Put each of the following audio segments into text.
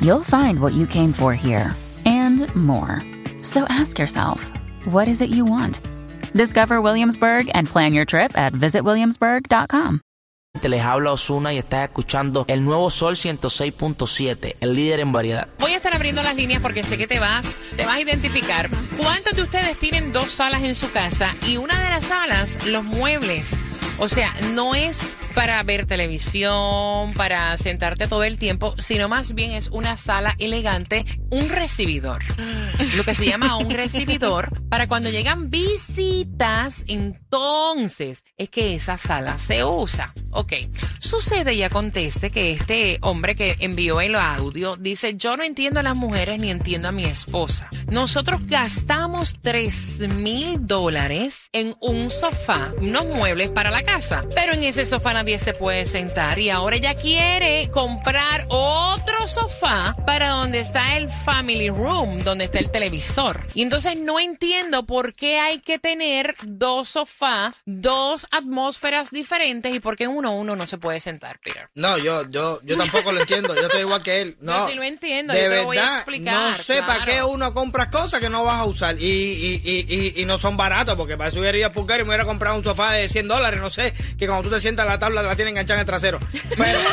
you'll find what you came for here and more. So ask yourself, what is it you want? Discover Williamsburg and plan your trip at visitwilliamsburg.com. Te les habla Osuna y estás escuchando el nuevo Sol 106.7, el líder en variedad. Voy a estar abriendo las líneas porque sé que te vas, te vas a identificar. ¿Cuántos de ustedes tienen dos salas en su casa y una de las salas, los muebles? O sea, no es para ver televisión, para sentarte todo el tiempo, sino más bien es una sala elegante, un recibidor. Lo que se llama un recibidor para cuando llegan visitas, entonces es que esa sala se usa. Ok, sucede y acontece que este hombre que envió el audio dice, yo no entiendo a las mujeres ni entiendo a mi esposa. Nosotros gastamos 3 mil dólares en un sofá, unos muebles para la casa, pero en ese sofá nadie se puede sentar y ahora ella quiere comprar otro sofá para donde está el family room, donde está el televisor. Y entonces no entiendo por qué hay que tener dos sofás, dos atmósferas diferentes y por qué uno uno no se puede sentar, Peter. No, yo, yo, yo tampoco lo entiendo. Yo estoy igual que él. No, Yo sí lo entiendo, De yo te verdad, lo voy a explicar, no sé para claro. qué uno compra cosas que no vas a usar y, y, y, y, no son baratos, porque para eso hubiera ido a Pulgar y me hubiera comprado un sofá de 100 dólares, no sé, que cuando tú te sientas la tabla la tienes enganchada en el trasero. Pero,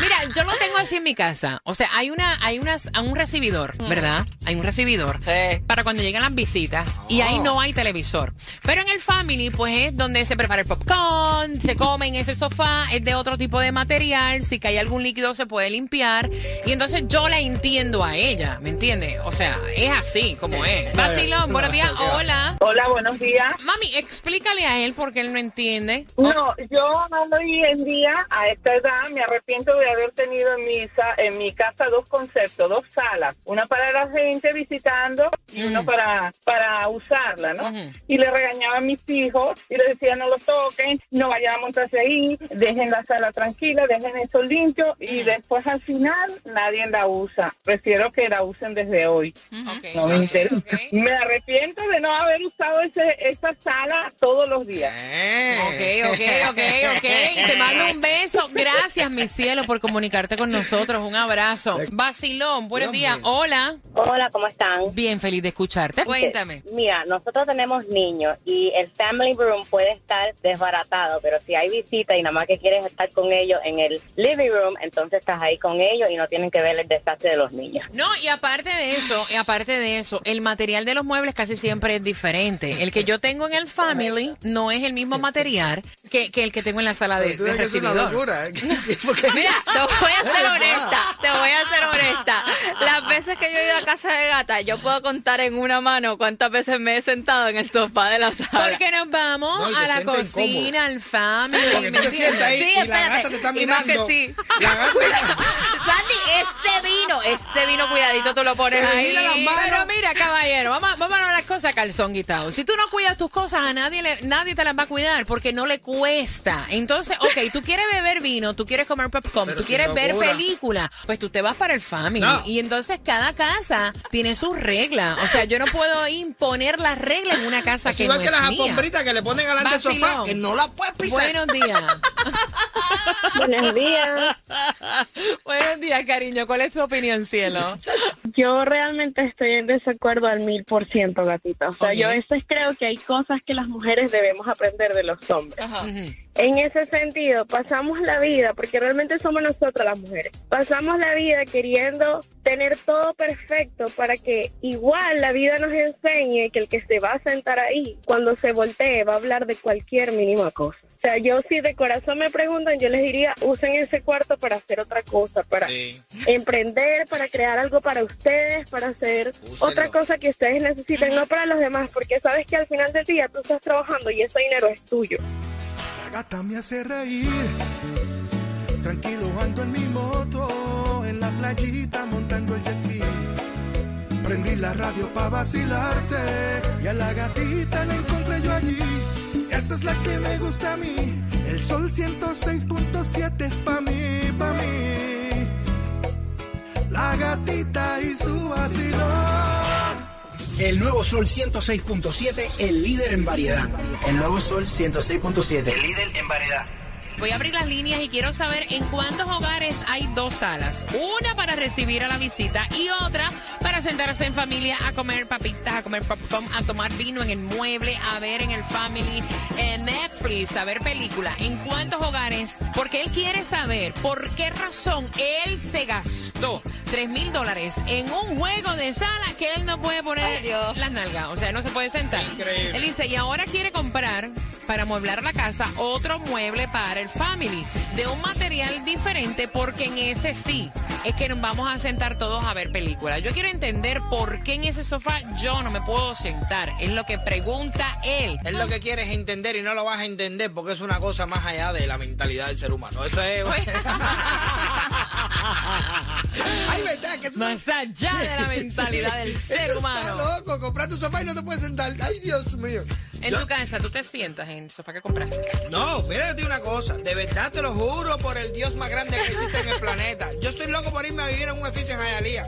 Mira, yo lo tengo así en mi casa. O sea, hay una, hay unas, un recibidor, ¿verdad? Hay un recibidor para cuando llegan las visitas y ahí no hay televisor. Pero en el family, pues es donde se prepara el popcorn, se come en ese sofá, es de otro tipo de material. Si cae algún líquido se puede limpiar. Y entonces yo la entiendo a ella, ¿me entiendes? O sea, es así como es. Vacilón, buenos días, hola. Hola, buenos días. Mami, explícale a él él no entiende. No, yo hoy en día, a esta edad, me arrepiento de haber tenido en mi, en mi casa dos conceptos, dos salas. Una para la gente visitando y una para, para usarla, ¿no? Y le regañaba a mis hijos y les decía no lo toquen, no vayan a montarse ahí, dejen la sala tranquila, dejen eso limpio y después al final nadie la usa. Prefiero que la usen desde hoy. No me interesa. Me arrepiento de no haber usado ese, esa sala todos los días. Eh. Ok, ok, ok, ok. Te mando un beso. Gracias, mi cielo, por comunicarte con nosotros. Un abrazo. Vacilón, buenos días. Hola. Hola, ¿cómo están? Bien feliz de escucharte. Cuéntame. Mira, nosotros tenemos niños y el family room puede estar desbaratado, pero si hay visita y nada más que quieres estar con ellos en el living room, entonces estás ahí con ellos y no tienen que ver el desastre de los niños. No, y aparte de eso, y aparte de eso, el material de los muebles casi siempre es diferente. El que yo tengo en el family no es el mismo material que, que el que tengo en la sala de, que es una recibidor. locura. ¿eh? Mira, te voy a ser honesta, te voy a ser honesta. Las veces que yo he ido a casa de gata, yo puedo contar en una mano cuántas veces me he sentado en el sofá de la sala. Porque nos vamos No, a la cocina, al family. Porque ¿me tú te sientas ahí Sí, y la gata te está Y más mirando. que sí. La gata... Sandy, este este vino, cuidadito, tú lo pones ahí. las manos. Pero mira, caballero, vamos, vamos a ver las cosas calzón quitado. Si tú no cuidas tus cosas, a nadie le- nadie te las va a cuidar porque no le cuesta. Entonces, ok, tú quieres beber vino, tú quieres comer popcorn, Pero tú quieres ver locura. películas, pues tú te vas para el family. No. Y entonces cada casa tiene sus reglas. O sea, yo no puedo imponer las reglas en una casa Así que no que es las mía. alfombritas que le ponen delante del sofá, que no la puedes pisar. Buenos días. Buenos días. Buenos días, cariño. ¿Cuál es tu opinión, cielo? Yo realmente estoy en desacuerdo al mil por ciento, gatita. O sea, yo a veces creo que hay cosas que las mujeres debemos aprender de los hombres. En ese sentido, pasamos la vida, porque realmente somos nosotras las mujeres, pasamos la vida queriendo tener todo perfecto para que igual la vida nos enseñe que el que se va a sentar ahí, cuando se voltee, va a hablar de cualquier mínima cosa. O sea, yo si de corazón me preguntan, yo les diría, usen ese cuarto para hacer otra cosa, para Sí. emprender, para crear algo para ustedes, para hacer Úsenlo. otra cosa que ustedes necesiten, no para los demás, porque sabes que al final del día tú estás trabajando y ese dinero es tuyo. La gata me hace reír, tranquilo ando en mi moto. playita montando el jet ski. Prendí la radio pa' vacilarte y a la gatita la encontré yo allí. Esa es la que me gusta a mí. El sol 106.7 es pa' mí, pa' mí. La gatita y su vacilón. El nuevo Sol 106.7, el líder en variedad. El nuevo Sol 106.7, el líder en variedad. Voy a abrir las líneas y quiero saber en cuántos hogares hay dos salas. Una para recibir a la visita y otra para sentarse en familia a comer papitas, a comer popcorn, a tomar vino en el mueble, a ver en el family, en Netflix, a ver película. ¿En cuántos hogares? Porque él quiere saber por qué razón él se gastó 3 mil dólares en un juego de sala que él no puede poner las nalgas. O sea, no se puede sentar. Increíble. Él dice, y ahora quiere comprar para mueblar la casa otro mueble para el family. De un material diferente porque en ese sí es que nos vamos a sentar todos a ver películas. Yo quiero entender por qué en ese sofá yo no me puedo sentar. Es lo que pregunta él. Es lo que quieres entender y no lo vas a entender porque es una cosa más allá de la mentalidad del ser humano. Eso es. Ay, verdad que eso Más allá de la mentalidad del ser Eso humano. Está loco, comprar tu sofá y no te puedes sentar. Ay, Dios mío. En Yo- tu casa, tú te sientas en el sofá que compraste. No, mira, yo te digo una cosa. De verdad te lo juro por el Dios más grande que existe en el Yo estoy loco por irme a vivir en un edificio en Hialeah.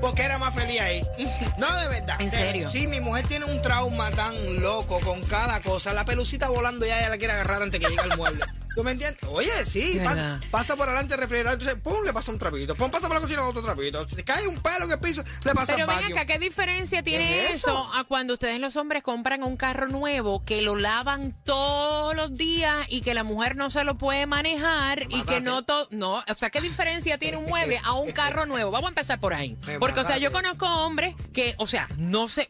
Porque era más feliz ahí. No, de verdad. ¿En serio? Sí, mi mujer tiene un trauma tan loco con cada cosa. La pelucita volando ya ella la quiere agarrar antes que llegue al mueble. ¿Tú me entiendes? Oye, sí, pasa, pasa por adelante el refrigerador, entonces, pum, le pasa un trapito. Pum, pasa por la cocina otro trapito. Si cae un pelo en el piso, le pasa Pero ven acá, ¿qué diferencia tiene ¿Qué es eso? eso? a cuando ustedes los hombres compran un carro nuevo que lo lavan todos los días y que la mujer no se lo puede manejar y que no todo... No, o sea, ¿qué diferencia tiene un mueble a un carro nuevo? Vamos a empezar por ahí. Porque, o sea, yo conozco hombres que, o sea, no sé,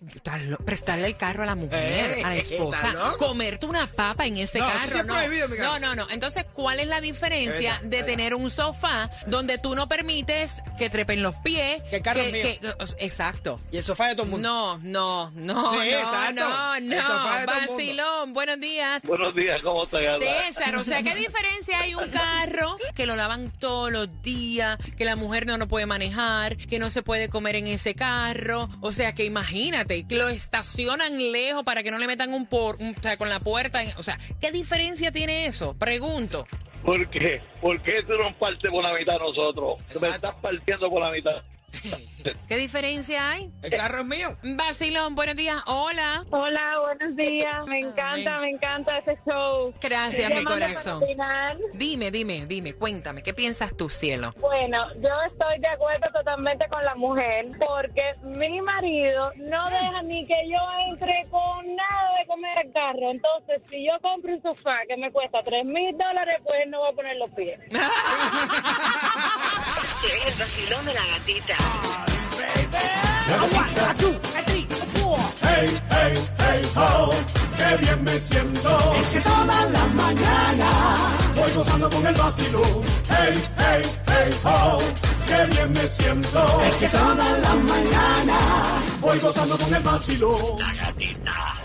prestarle el carro a la mujer, Eh, a la esposa, ¿estás loco? comerte una papa en ese No, eso carro. sí es no. prohibido, mi no, carro. no, no. Entonces, ¿cuál es la diferencia de es tener un sofá donde tú no permites que trepen los pies? Que el carro es mío. que- exacto. Y el sofá de todo el mundo. No, no, no, Sí, no, exacto. no, El no. sofá de todo el mundo. Vacilón, buenos días. Buenos días, ¿cómo estás? César, o sea, ¿qué diferencia hay un carro que lo lavan todos los días, que la mujer no lo puede manejar, que no se puede comer en ese carro? O sea, que imagínate, que lo estacionan lejos para que no le metan un por, un- o sea, con la puerta. en- o sea, ¿qué diferencia tiene eso? Pregunto. ¿Por qué? ¿Por qué tú no partes por la mitad nosotros? Tú me Exacto. estás partiendo por la mitad. ¿Qué diferencia hay? El carro es mío. Vacilón, buenos días. Hola. Hola, buenos días. Me encanta, me encanta ese show. Gracias, mi corazón. Dime, dime, dime, cuéntame, ¿qué piensas tú, cielo? Bueno, yo estoy de acuerdo totalmente con la mujer porque mi marido no deja ni que yo entre con nada de comer el carro. Entonces, si yo compro un sofá que me cuesta 3 mil dólares, pues él no va a poner los pies. El vacilón de la gatita. Hey, hey, hey, ho, qué bien me siento. Es que toda la mañana voy gozando con el vacilón. Hey, hey, hey, ho, qué bien me siento. Es que toda la mañana voy gozando con el vacilón. La gatita.